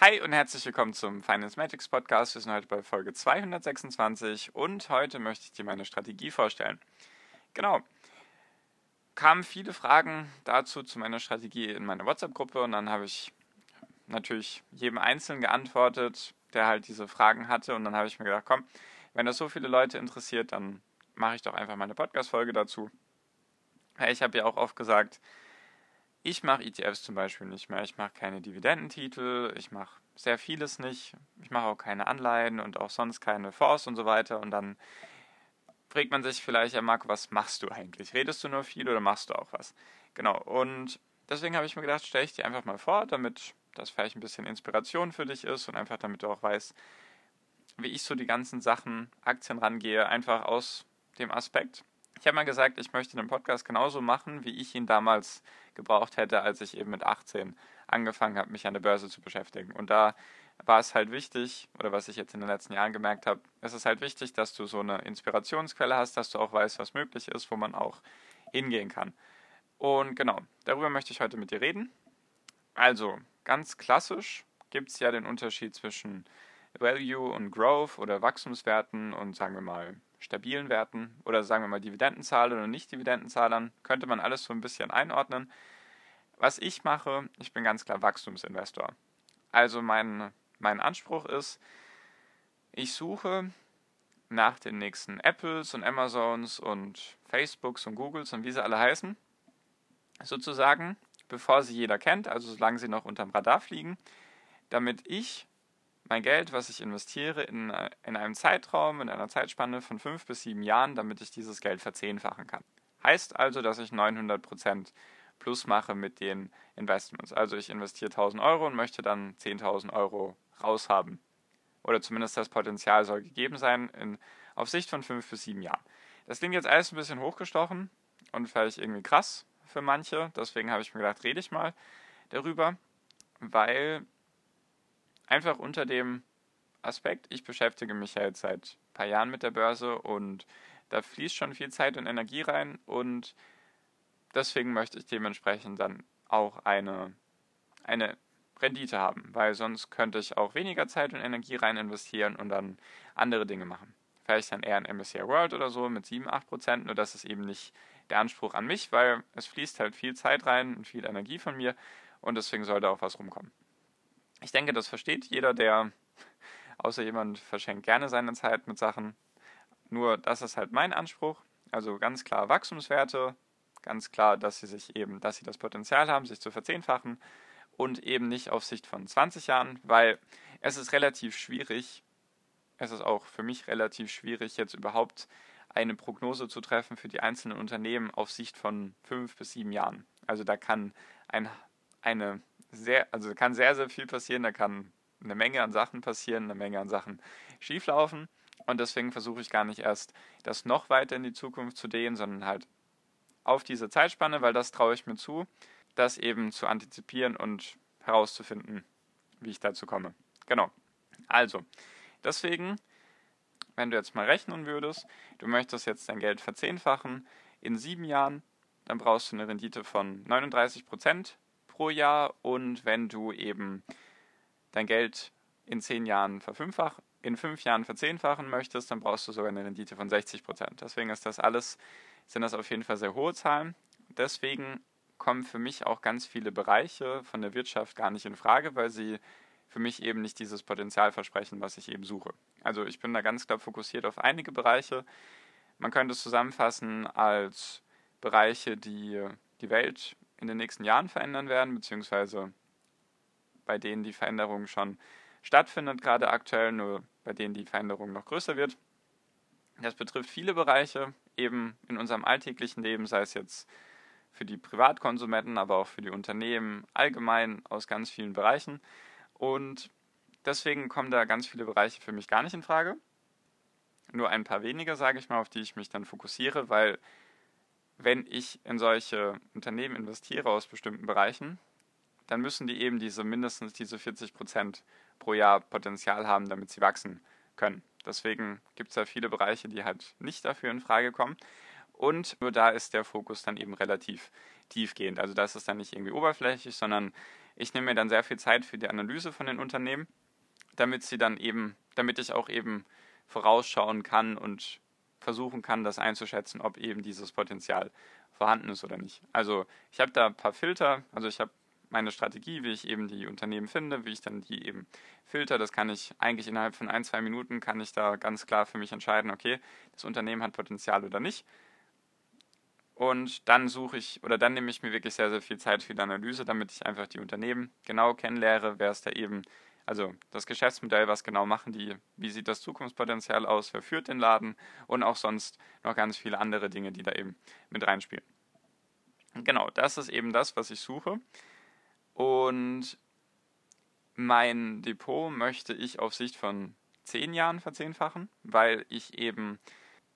Hi und herzlich willkommen zum Finance Magics Podcast. Wir sind heute bei Folge 226 und heute möchte ich dir meine Strategie vorstellen. Genau. Kamen viele Fragen dazu zu meiner Strategie in meiner WhatsApp-Gruppe und dann habe ich natürlich jedem Einzelnen geantwortet, der halt diese Fragen hatte und dann habe ich mir gedacht, komm, wenn das so viele Leute interessiert, dann mache ich doch einfach meine Podcast-Folge dazu. Ich habe ja auch oft gesagt, ich mache ETFs zum Beispiel nicht mehr. Ich mache keine Dividendentitel, ich mache sehr vieles nicht. Ich mache auch keine Anleihen und auch sonst keine Fonds und so weiter. Und dann fragt man sich vielleicht, ja Marco, was machst du eigentlich? Redest du nur viel oder machst du auch was? Genau, und deswegen habe ich mir gedacht, stelle ich dir einfach mal vor, damit das vielleicht ein bisschen Inspiration für dich ist und einfach damit du auch weißt, wie ich so die ganzen Sachen, Aktien rangehe, einfach aus dem Aspekt, ich habe mal gesagt, ich möchte den Podcast genauso machen, wie ich ihn damals gebraucht hätte, als ich eben mit 18 angefangen habe, mich an der Börse zu beschäftigen. Und da war es halt wichtig, oder was ich jetzt in den letzten Jahren gemerkt habe, es ist halt wichtig, dass du so eine Inspirationsquelle hast, dass du auch weißt, was möglich ist, wo man auch hingehen kann. Und genau, darüber möchte ich heute mit dir reden. Also, ganz klassisch gibt es ja den Unterschied zwischen Value und Growth oder Wachstumswerten und sagen wir mal stabilen Werten oder sagen wir mal Dividendenzahlern und Nicht-Dividendenzahlern, könnte man alles so ein bisschen einordnen. Was ich mache, ich bin ganz klar Wachstumsinvestor. Also mein, mein Anspruch ist, ich suche nach den nächsten Apples und Amazons und Facebooks und Googles und wie sie alle heißen, sozusagen, bevor sie jeder kennt, also solange sie noch unterm Radar fliegen, damit ich mein Geld, was ich investiere, in, äh, in einem Zeitraum, in einer Zeitspanne von fünf bis sieben Jahren, damit ich dieses Geld verzehnfachen kann. Heißt also, dass ich 900% plus mache mit den Investments. Also ich investiere 1000 Euro und möchte dann 10.000 Euro raushaben. Oder zumindest das Potenzial soll gegeben sein in, auf Sicht von fünf bis sieben Jahren. Das klingt jetzt alles ein bisschen hochgestochen und vielleicht irgendwie krass für manche. Deswegen habe ich mir gedacht, rede ich mal darüber, weil einfach unter dem Aspekt, ich beschäftige mich ja jetzt seit ein paar Jahren mit der Börse und da fließt schon viel Zeit und Energie rein und deswegen möchte ich dementsprechend dann auch eine, eine Rendite haben, weil sonst könnte ich auch weniger Zeit und Energie rein investieren und dann andere Dinge machen. Vielleicht dann eher ein MSCI World oder so mit 7, 8 Prozent, nur das ist eben nicht der Anspruch an mich, weil es fließt halt viel Zeit rein und viel Energie von mir und deswegen sollte auch was rumkommen. Ich denke, das versteht jeder, der, außer jemand verschenkt gerne seine Zeit mit Sachen. Nur das ist halt mein Anspruch. Also ganz klar Wachstumswerte, ganz klar, dass sie sich eben, dass sie das Potenzial haben, sich zu verzehnfachen und eben nicht auf Sicht von 20 Jahren, weil es ist relativ schwierig, es ist auch für mich relativ schwierig, jetzt überhaupt eine Prognose zu treffen für die einzelnen Unternehmen auf Sicht von fünf bis sieben Jahren. Also da kann ein, eine sehr, also kann sehr, sehr viel passieren, da kann eine Menge an Sachen passieren, eine Menge an Sachen schieflaufen. Und deswegen versuche ich gar nicht erst, das noch weiter in die Zukunft zu dehnen, sondern halt auf diese Zeitspanne, weil das traue ich mir zu, das eben zu antizipieren und herauszufinden, wie ich dazu komme. Genau. Also, deswegen, wenn du jetzt mal rechnen würdest, du möchtest jetzt dein Geld verzehnfachen in sieben Jahren, dann brauchst du eine Rendite von 39 Prozent pro Jahr und wenn du eben dein Geld in zehn Jahren verfünffach, in fünf Jahren verzehnfachen möchtest, dann brauchst du sogar eine Rendite von 60 Prozent. Deswegen ist das alles, sind das auf jeden Fall sehr hohe Zahlen. Deswegen kommen für mich auch ganz viele Bereiche von der Wirtschaft gar nicht in Frage, weil sie für mich eben nicht dieses Potenzial versprechen, was ich eben suche. Also ich bin da ganz klar fokussiert auf einige Bereiche. Man könnte es zusammenfassen als Bereiche, die die Welt in den nächsten Jahren verändern werden, beziehungsweise bei denen die Veränderung schon stattfindet, gerade aktuell, nur bei denen die Veränderung noch größer wird. Das betrifft viele Bereiche, eben in unserem alltäglichen Leben, sei es jetzt für die Privatkonsumenten, aber auch für die Unternehmen allgemein aus ganz vielen Bereichen. Und deswegen kommen da ganz viele Bereiche für mich gar nicht in Frage. Nur ein paar wenige, sage ich mal, auf die ich mich dann fokussiere, weil wenn ich in solche Unternehmen investiere aus bestimmten Bereichen, dann müssen die eben diese mindestens diese 40 Prozent pro Jahr Potenzial haben, damit sie wachsen können. Deswegen gibt es da viele Bereiche, die halt nicht dafür in Frage kommen. Und nur da ist der Fokus dann eben relativ tiefgehend. Also da ist dann nicht irgendwie oberflächlich, sondern ich nehme mir dann sehr viel Zeit für die Analyse von den Unternehmen, damit sie dann eben, damit ich auch eben vorausschauen kann und versuchen kann, das einzuschätzen, ob eben dieses Potenzial vorhanden ist oder nicht. Also ich habe da ein paar Filter, also ich habe meine Strategie, wie ich eben die Unternehmen finde, wie ich dann die eben filter. Das kann ich eigentlich innerhalb von ein, zwei Minuten kann ich da ganz klar für mich entscheiden, okay, das Unternehmen hat Potenzial oder nicht. Und dann suche ich oder dann nehme ich mir wirklich sehr, sehr viel Zeit für die Analyse, damit ich einfach die Unternehmen genau kennenlehre, wer ist da eben, also das Geschäftsmodell, was genau machen die, wie sieht das Zukunftspotenzial aus, wer führt den Laden und auch sonst noch ganz viele andere Dinge, die da eben mit reinspielen. Genau, das ist eben das, was ich suche. Und mein Depot möchte ich auf Sicht von zehn Jahren verzehnfachen, weil ich eben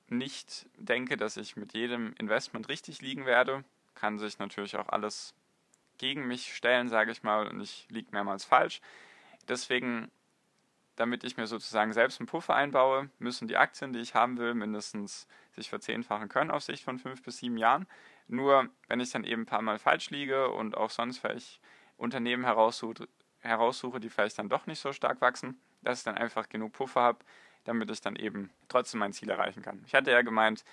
nicht denke, dass ich mit jedem Investment richtig liegen werde. Kann sich natürlich auch alles gegen mich stellen, sage ich mal, und ich liege mehrmals falsch. Deswegen, damit ich mir sozusagen selbst einen Puffer einbaue, müssen die Aktien, die ich haben will, mindestens sich verzehnfachen können auf Sicht von fünf bis sieben Jahren. Nur wenn ich dann eben ein paar Mal falsch liege und auch sonst vielleicht Unternehmen heraussuche, die vielleicht dann doch nicht so stark wachsen, dass ich dann einfach genug Puffer habe, damit ich dann eben trotzdem mein Ziel erreichen kann. Ich hatte ja gemeint,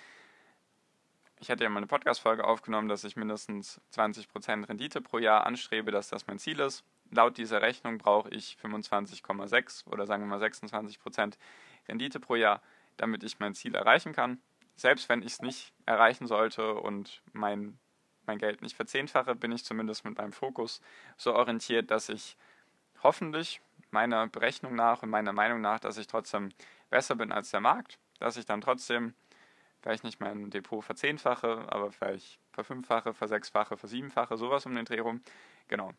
ich hatte ja mal eine Podcast-Folge aufgenommen, dass ich mindestens 20% Rendite pro Jahr anstrebe, dass das mein Ziel ist. Laut dieser Rechnung brauche ich 25,6 oder sagen wir mal 26% Rendite pro Jahr, damit ich mein Ziel erreichen kann. Selbst wenn ich es nicht erreichen sollte und mein, mein Geld nicht verzehnfache, bin ich zumindest mit meinem Fokus so orientiert, dass ich hoffentlich meiner Berechnung nach und meiner Meinung nach, dass ich trotzdem besser bin als der Markt, dass ich dann trotzdem vielleicht nicht mein Depot verzehnfache, aber vielleicht verfünffache, versechsfache, versiebenfache, sowas um den Dreh rum. Genau.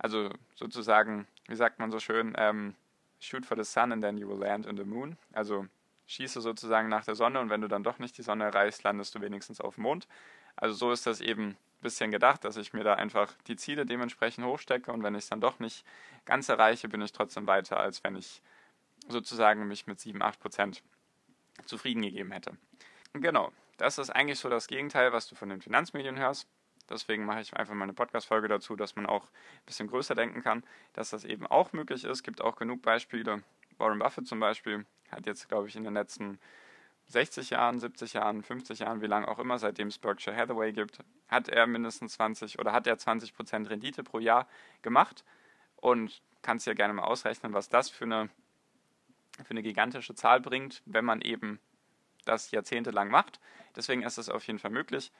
Also sozusagen, wie sagt man so schön, ähm, shoot for the sun and then you will land in the moon. Also schieße sozusagen nach der Sonne und wenn du dann doch nicht die Sonne erreichst, landest du wenigstens auf dem Mond. Also so ist das eben ein bisschen gedacht, dass ich mir da einfach die Ziele dementsprechend hochstecke und wenn ich es dann doch nicht ganz erreiche, bin ich trotzdem weiter, als wenn ich sozusagen mich mit 7, 8 Prozent zufrieden gegeben hätte. Genau, das ist eigentlich so das Gegenteil, was du von den Finanzmedien hörst. Deswegen mache ich einfach mal eine Podcast-Folge dazu, dass man auch ein bisschen größer denken kann, dass das eben auch möglich ist. Es gibt auch genug Beispiele. Warren Buffett zum Beispiel hat jetzt, glaube ich, in den letzten 60 Jahren, 70 Jahren, 50 Jahren, wie lange auch immer, seitdem es Berkshire Hathaway gibt, hat er mindestens 20 oder hat er 20 Prozent Rendite pro Jahr gemacht. Und kannst ja gerne mal ausrechnen, was das für eine für eine gigantische Zahl bringt, wenn man eben das jahrzehntelang macht. Deswegen ist es auf jeden Fall möglich.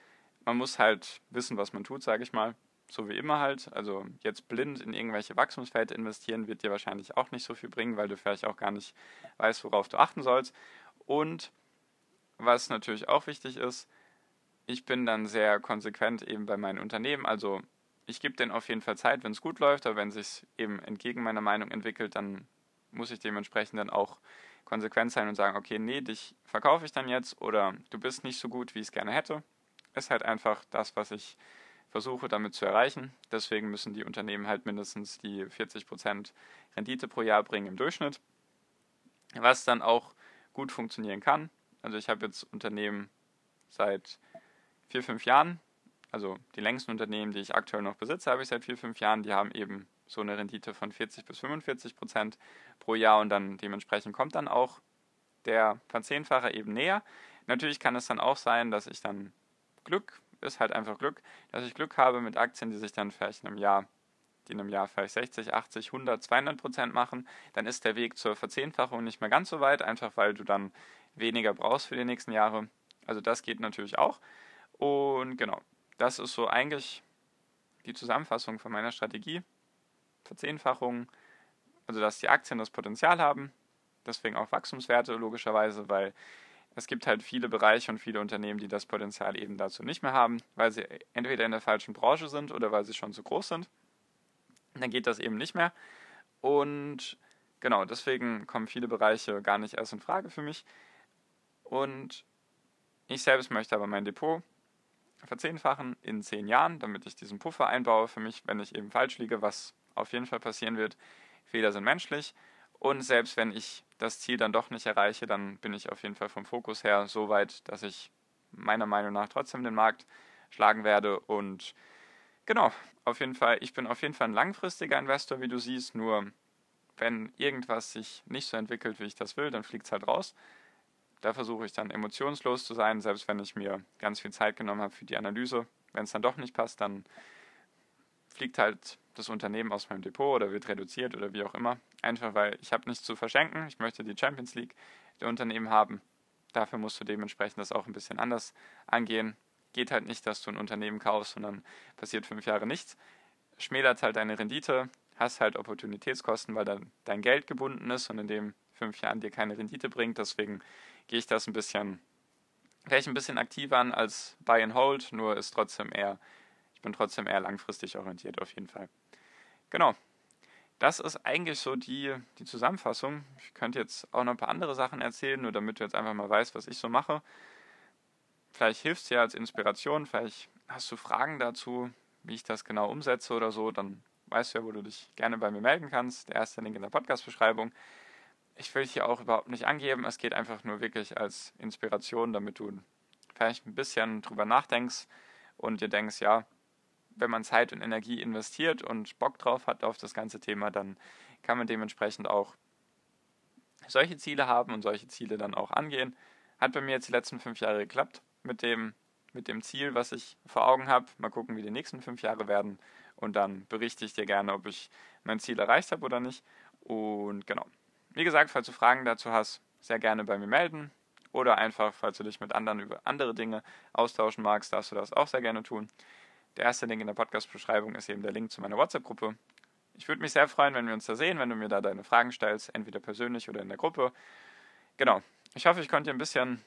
Man muss halt wissen, was man tut, sage ich mal. So wie immer halt. Also jetzt blind in irgendwelche Wachstumsfelder investieren wird dir wahrscheinlich auch nicht so viel bringen, weil du vielleicht auch gar nicht weißt, worauf du achten sollst. Und was natürlich auch wichtig ist, ich bin dann sehr konsequent eben bei meinen Unternehmen. Also ich gebe denen auf jeden Fall Zeit, wenn es gut läuft, aber wenn es sich eben entgegen meiner Meinung entwickelt, dann muss ich dementsprechend dann auch konsequent sein und sagen, okay, nee, dich verkaufe ich dann jetzt oder du bist nicht so gut, wie ich es gerne hätte. Ist halt einfach das, was ich versuche damit zu erreichen. Deswegen müssen die Unternehmen halt mindestens die 40% Rendite pro Jahr bringen im Durchschnitt, was dann auch gut funktionieren kann. Also ich habe jetzt Unternehmen seit vier, fünf Jahren, also die längsten Unternehmen, die ich aktuell noch besitze, habe ich seit vier, fünf Jahren, die haben eben so eine Rendite von 40 bis 45 Prozent pro Jahr und dann dementsprechend kommt dann auch der Verzehnfacher eben näher. Natürlich kann es dann auch sein, dass ich dann Glück, ist halt einfach Glück, dass ich Glück habe mit Aktien, die sich dann vielleicht in einem Jahr, die in einem Jahr vielleicht 60, 80, 100, 200 Prozent machen, dann ist der Weg zur Verzehnfachung nicht mehr ganz so weit, einfach weil du dann weniger brauchst für die nächsten Jahre. Also das geht natürlich auch. Und genau, das ist so eigentlich die Zusammenfassung von meiner Strategie. Verzehnfachung, also dass die Aktien das Potenzial haben, deswegen auch Wachstumswerte logischerweise, weil es gibt halt viele Bereiche und viele Unternehmen, die das Potenzial eben dazu nicht mehr haben, weil sie entweder in der falschen Branche sind oder weil sie schon zu groß sind. Dann geht das eben nicht mehr. Und genau, deswegen kommen viele Bereiche gar nicht erst in Frage für mich. Und ich selbst möchte aber mein Depot verzehnfachen in zehn Jahren, damit ich diesen Puffer einbaue für mich, wenn ich eben falsch liege, was auf jeden Fall passieren wird. Fehler sind menschlich. Und selbst wenn ich das Ziel dann doch nicht erreiche, dann bin ich auf jeden Fall vom Fokus her so weit, dass ich meiner Meinung nach trotzdem den Markt schlagen werde. Und genau, auf jeden Fall, ich bin auf jeden Fall ein langfristiger Investor, wie du siehst. Nur wenn irgendwas sich nicht so entwickelt, wie ich das will, dann fliegt es halt raus. Da versuche ich dann emotionslos zu sein, selbst wenn ich mir ganz viel Zeit genommen habe für die Analyse. Wenn es dann doch nicht passt, dann fliegt halt das Unternehmen aus meinem Depot oder wird reduziert oder wie auch immer. Einfach weil ich habe nichts zu verschenken. Ich möchte die Champions League der Unternehmen haben. Dafür musst du dementsprechend das auch ein bisschen anders angehen. Geht halt nicht, dass du ein Unternehmen kaufst und dann passiert fünf Jahre nichts. Schmälert halt deine Rendite, hast halt Opportunitätskosten, weil dann dein Geld gebunden ist und in dem fünf Jahren dir keine Rendite bringt. Deswegen gehe ich das ein bisschen, vielleicht ein bisschen aktiver an als Buy and Hold, nur ist trotzdem eher, ich bin trotzdem eher langfristig orientiert auf jeden Fall. Genau. Das ist eigentlich so die, die Zusammenfassung. Ich könnte jetzt auch noch ein paar andere Sachen erzählen, nur damit du jetzt einfach mal weißt, was ich so mache. Vielleicht hilft es dir als Inspiration, vielleicht hast du Fragen dazu, wie ich das genau umsetze oder so, dann weißt du ja, wo du dich gerne bei mir melden kannst. Der erste Link in der Podcast-Beschreibung. Ich will hier auch überhaupt nicht angeben, es geht einfach nur wirklich als Inspiration, damit du vielleicht ein bisschen drüber nachdenkst und dir denkst, ja, wenn man Zeit und Energie investiert und Bock drauf hat auf das ganze Thema, dann kann man dementsprechend auch solche Ziele haben und solche Ziele dann auch angehen. Hat bei mir jetzt die letzten fünf Jahre geklappt mit dem, mit dem Ziel, was ich vor Augen habe. Mal gucken, wie die nächsten fünf Jahre werden. Und dann berichte ich dir gerne, ob ich mein Ziel erreicht habe oder nicht. Und genau. Wie gesagt, falls du Fragen dazu hast, sehr gerne bei mir melden. Oder einfach, falls du dich mit anderen über andere Dinge austauschen magst, darfst du das auch sehr gerne tun. Der erste Link in der Podcast-Beschreibung ist eben der Link zu meiner WhatsApp-Gruppe. Ich würde mich sehr freuen, wenn wir uns da sehen, wenn du mir da deine Fragen stellst, entweder persönlich oder in der Gruppe. Genau. Ich hoffe, ich konnte dir ein bisschen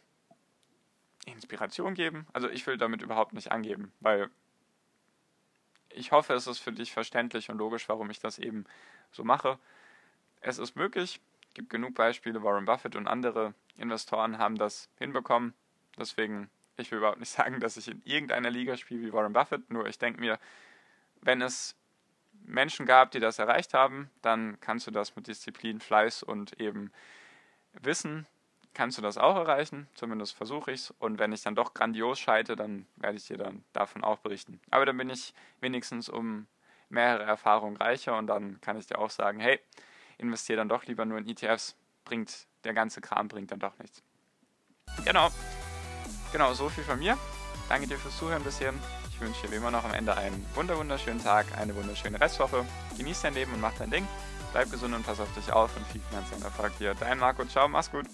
Inspiration geben. Also ich will damit überhaupt nicht angeben, weil ich hoffe, es ist für dich verständlich und logisch, warum ich das eben so mache. Es ist möglich, es gibt genug Beispiele, Warren Buffett und andere Investoren haben das hinbekommen. Deswegen ich will überhaupt nicht sagen, dass ich in irgendeiner Liga spiele wie Warren Buffett, nur ich denke mir, wenn es Menschen gab, die das erreicht haben, dann kannst du das mit Disziplin, Fleiß und eben Wissen, kannst du das auch erreichen, zumindest versuche ich es. Und wenn ich dann doch grandios scheite, dann werde ich dir dann davon auch berichten. Aber dann bin ich wenigstens um mehrere Erfahrungen reicher und dann kann ich dir auch sagen, hey, investiere dann doch lieber nur in ETFs, bringt der ganze Kram bringt dann doch nichts. Genau. Genau, so viel von mir. Danke dir fürs Zuhören bis hierhin. Ich wünsche dir wie immer noch am Ende einen wunderschönen Tag, eine wunderschöne Restwoche. Genieß dein Leben und mach dein Ding. Bleib gesund und pass auf dich auf und viel finanziellen Erfolg hier. Dein Marco, ciao, mach's gut.